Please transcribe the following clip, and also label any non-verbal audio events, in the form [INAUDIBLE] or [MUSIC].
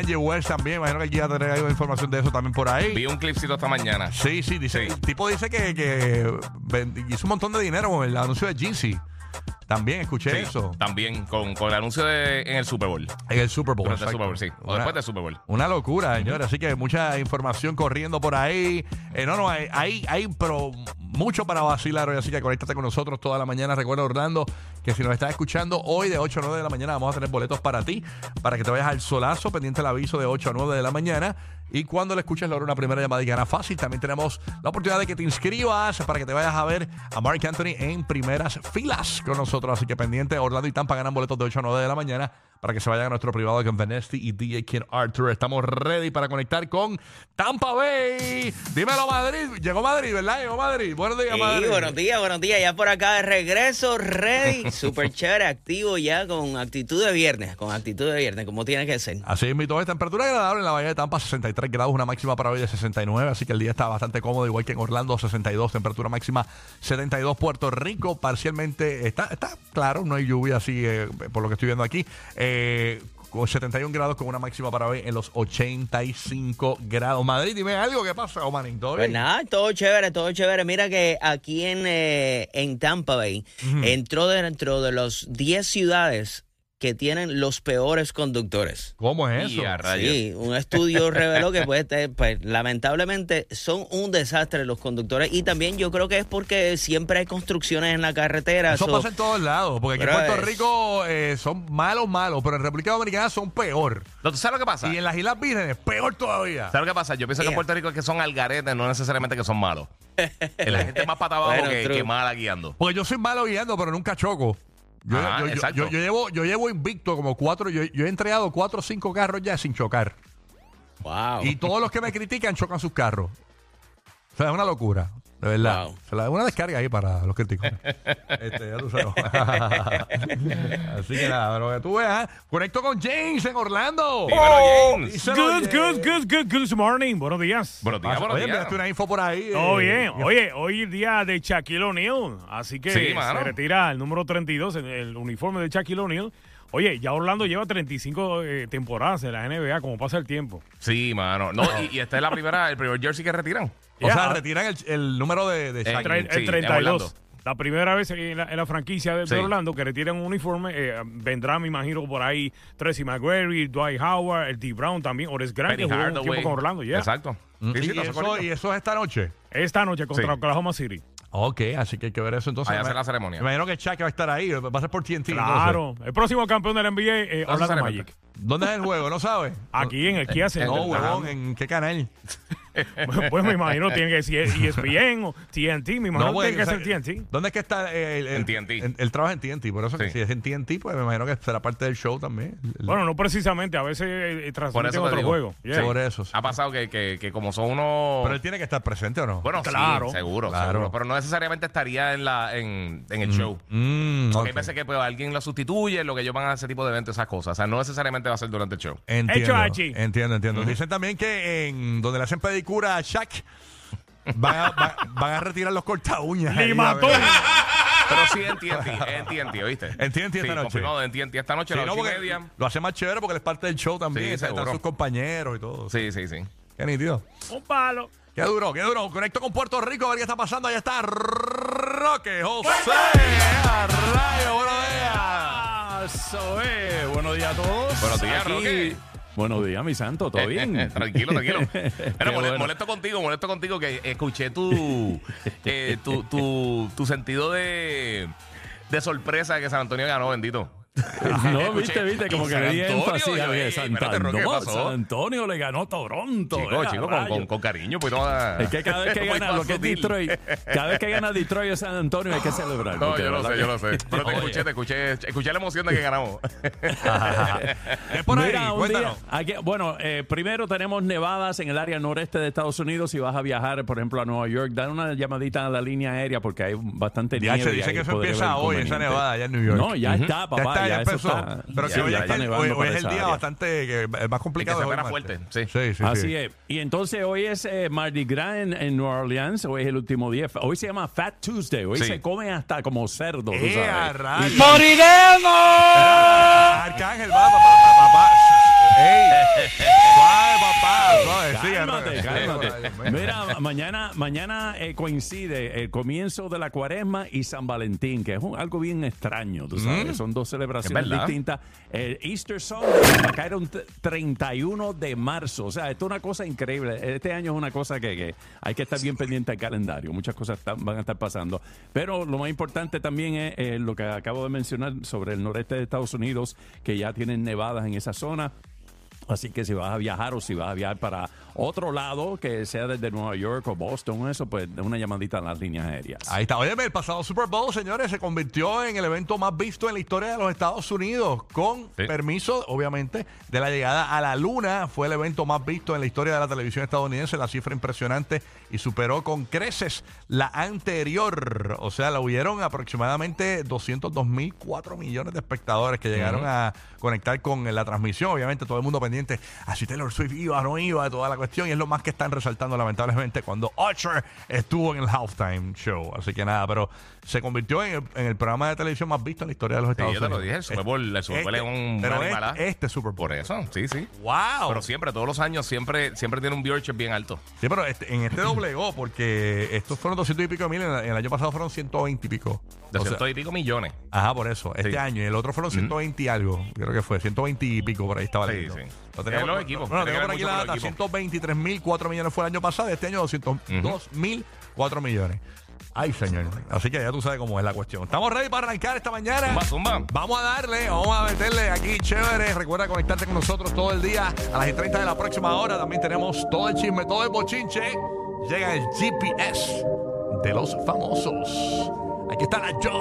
Kanye West también. Imagino que aquí ya tener algo de información de eso también por ahí. Vi un clipcito esta mañana. Sí, sí, dice. Sí. El tipo dice que, que ven- hizo un montón de dinero con el anuncio de Jeezy. También escuché Sí, eso. También con, con el anuncio de, en el Super Bowl. En el Super Bowl. Durante el exacto. Super Bowl, sí. O Una- después del Super Bowl. Una locura, señores. Así que mucha información corriendo por ahí. Eh, no, no, hay, hay, hay, pero mucho para vacilar hoy. Así que conéctate con nosotros toda la mañana. Recuerda, Orlando, que si nos estás escuchando hoy de 8 a 9 de la mañana, vamos a tener boletos para ti, para que te vayas al solazo, pendiente del aviso de 8 a 9 de la mañana. Y cuando le escuches, logra una primera llamada y gana fácil. También tenemos la oportunidad de que te inscribas para que te vayas a ver a Mark Anthony en primeras filas con nosotros. Así que pendiente, Orlando y Tampa ganan boletos de 8 a 9 de la mañana para que se vayan a nuestro privado con Vanesti y DJ King Arthur. Estamos ready para conectar con Tampa Bay. Dímelo, Madrid. Llegó Madrid, ¿verdad? Llegó Madrid. Buenos días, Sí, Madrid. buenos días, buenos días. Ya por acá de regreso, ready. [LAUGHS] Súper chévere, activo ya con actitud de viernes, con actitud de viernes, como tiene que ser. Así es, mi todo. Temperatura agradable en la Bahía de Tampa, 63 grados, una máxima para hoy de 69. Así que el día está bastante cómodo, igual que en Orlando, 62. Temperatura máxima 72. Puerto Rico, parcialmente está, está claro, no hay lluvia así, eh, por lo que estoy viendo aquí. Eh, con 71 grados con una máxima para hoy en los 85 grados. Madrid, dime algo, ¿qué pasa, Omanin? ¿Todo Pues bien? nada, todo chévere, todo chévere. Mira que aquí en, eh, en Tampa Bay entró dentro de los 10 ciudades que tienen los peores conductores. ¿Cómo es eso? Sí, un estudio reveló que pues, este, pues, lamentablemente son un desastre los conductores y también yo creo que es porque siempre hay construcciones en la carretera. Eso so- pasa en todos lados, porque aquí en Puerto es- Rico eh, son malos, malos, pero en República Dominicana son peor. ¿Tú sabes lo que pasa? Y en las Islas Vírgenes, peor todavía. ¿Sabes lo que pasa? Yo pienso que en. Puerto Rico es que son algaretes, no necesariamente que son malos. [LAUGHS] La gente es más para abajo Bueno, que, que mala guiando. Porque yo soy malo guiando, pero nunca choco. Yo, Ajá, yo- llevo, yo llevo invicto como cuatro, yo, yo he entregado cuatro o cinco carros ya sin chocar. Wow. Y todos los que me critican chocan sus carros. O sea, es una locura. De verdad. Wow. Se la da una descarga ahí para los críticos. [LAUGHS] este, ya tú sabes. [LAUGHS] Así que nada, pero que tú veas. Conecto con James en Orlando. Dímelo, James. Good, good, good, good, good morning. Buenos días. Buenos días, buenos Oye, días. enviaste una info por ahí. Todo eh, bien. Oye, hoy es día de Shaquille O'Neal. Así que Sí, mano. se retira el número 32, el, el uniforme de Shaquille O'Neal. Oye, ya Orlando lleva 35 eh, temporadas en la NBA, como pasa el tiempo. Sí, mano. No, y, y esta es la primera, el primer jersey que retiran. O sea, retiran el, el número de, de Eh, Shaq. Sí, el en 32. Orlando. La primera vez en la, en la franquicia de. Orlando que retiran un uniforme, eh, vendrá, me imagino, por ahí Tracy McGrady, Dwight Howard, el T. Brown también, Horace Grant, que un tiempo con Orlando. ya. Exacto. Mm, Sí, y, eso, acuerda. y eso es esta noche. Esta noche contra Sí. Oklahoma City. Ok, así que hay que ver eso entonces. Ahí hace la ceremonia. Me imagino que Shaq va a estar ahí. Va a ser por TNT. Claro. El próximo campeón del NBA, eh, Orlando. Magic. ¿Dónde es el juego? ¿No sabes? Aquí en el Kia Center. No, huevón, ¿en qué canal? [LAUGHS] pues me imagino tiene que ser ESPN o TNT. Me imagino que porque, tiene que o sea, ser TNT. ¿Dónde es que está eh, el, el- En TNT. en- Él trabaja en TNT, por eso que Sí. si es en TNT, pues me imagino que será parte del show también. El- Bueno, no precisamente. A veces eh, Por transmiten otro digo. juego. Yeah. Por eso. sí. Ha pasado que, que, que como son unos... Pero él tiene que estar presente o no? Bueno, Claro. sí, seguro, Claro. seguro. Pero no necesariamente estaría en la en, en el show. Mm, Porque ok. hay veces que pues, alguien lo sustituye, lo que ellos van a ese tipo de eventos, esas cosas. O sea, no necesariamente va a ser durante el show. Entiendo, Hecho, entiendo, entiendo. Dicen también que en donde le hacen pedicura a Shaq van a, va- van a retirar los corta uñas. Ni mató. Pero sí en TNT, en TNT, ¿oíste? En TNT [LAUGHS] esta noche. confirmado en TNT esta noche a Sí, las ocho y media. lo hace más chévere porque él es parte del show también. Sí, están seguro. sus compañeros y todo. Sí, sí, sí. Qué nítido. Un palo. Qué duro, qué duro. Conecto con Puerto Rico a ver qué está pasando. Allá está Roque José. A rayo, buenos días. Eso es. Buenos días a todos. Buenos días, Aquí- Roque. Buenos días, mi santo. ¿Todo [LAUGHS] bien? tranquilo, tranquilo. [LAUGHS] Pero Qué mole- bueno. molesto contigo, molesto contigo que escuché tu, eh, tu, tu, tu sentido de, de sorpresa de que San Antonio ganó, bendito. [LAUGHS] No, Escuché, viste, viste, como "Y que le di Antonio", énfasis a "Ey, San espérate, Roque, ¿qué Antonio, pasó?" San Antonio le ganó Toronto. Chico, eh, chico, con, con, con cariño, pues no a- Es que cada vez que [LAUGHS] gana lo que es. Detroit, cada vez que gana Detroit o San Antonio hay que celebrar. No, porque yo lo sé, yo lo sé. [LAUGHS] Pero te escuché, te escuché, escuché la emoción de que ganamos. Es por ahí, Mira, un día, aquí- bueno, eh, primero tenemos nevadas en el área noreste de Estados Unidos. Si vas a viajar, por ejemplo, a Nueva York, dan una llamadita a la línea aérea porque hay bastante nieve. y dice ahí que eso empieza hoy, esa nevada allá en New York. No, ya está, papá. Ya ya, eso empezó. está- Pero ya- que hoy, ya es, está el, hoy, hoy es el día área. bastante más complicado. Y que se hoy fuerte, sí. Sí, sí, Así sí. es. Y entonces hoy es eh, Mardi Gras en, en New Orleans. Hoy es el último día. Hoy se llama Fat Tuesday. Hoy Sí. se come hasta como cerdo. ¡Eh! ¡Moriremos! Arcángel, va, mañana, mañana eh, coincide el comienzo de la cuaresma y San Valentín, que es un- algo bien extraño, tú sabes, son dos celebraciones distintas. El Easter Sunday va a caer un t- 31 de marzo, o sea, esto es una cosa increíble. Este año es una cosa que, que hay que estar bien pendiente al calendario, muchas cosas están- van a estar pasando. Pero lo más importante también es eh, lo que acabo de mencionar sobre el noreste de Estados Unidos, que ya tienen nevadas en esa zona. Así que si vas a viajar o si vas a viajar para otro lado, que sea desde Nueva York o Boston eso, pues una llamadita a las líneas aéreas. Ahí está. Oye, el pasado Super Bowl, señores, se convirtió en el evento más visto en la historia de los Estados Unidos, con Sí. permiso, obviamente, de la llegada a la Luna. Fue el evento más visto en la historia de la televisión estadounidense, la cifra impresionante, y superó con creces la anterior. O sea, la hubieron aproximadamente 202.004 millones de espectadores que llegaron a conectar con la transmisión. Obviamente, todo el mundo pendiente, así Taylor Swift iba, no iba, toda la cuestión, y es lo más que están resaltando, lamentablemente, cuando Usher estuvo en el halftime show. Así que nada, pero se convirtió en el, en el programa de televisión más visto en la historia de los Sí, Estados yo te Unidos. lo dije, el Super Bowl, el Super Bowl Este- es un pero este, este Super Bowl. Por eso, sí, sí. ¡Wow! Pero siempre, todos los años, siempre, siempre tiene un viewership bien alto. Sí, pero este- en este [CLEARS THROAT] doblegó, porque estos fueron 200 y pico mil, en, el año pasado fueron 120 y pico. O sea, y pico millones. Ajá, por eso. Este Sí. año. Y el otro fueron 120 y algo. Creo que fue. 120 y pico por ahí estaba Sí, leyendo. sí. Lo Es los equipos. Bueno, Tiene tengo que por ver aquí mucho la los data. equipos. 123 mil 4 millones fue el año pasado. Este año 202 mil 4 millones. Ay, señor. Así que ya tú sabes cómo es la cuestión. Estamos ready para arrancar esta mañana. Zumba, zumba. Vamos a darle, vamos a meterle aquí chévere. Recuerda conectarte con nosotros todo el día a las 30 de la próxima hora. También tenemos todo el chisme, todo el bochinche. Llega el GPS de los famosos. Aquí está la Joe.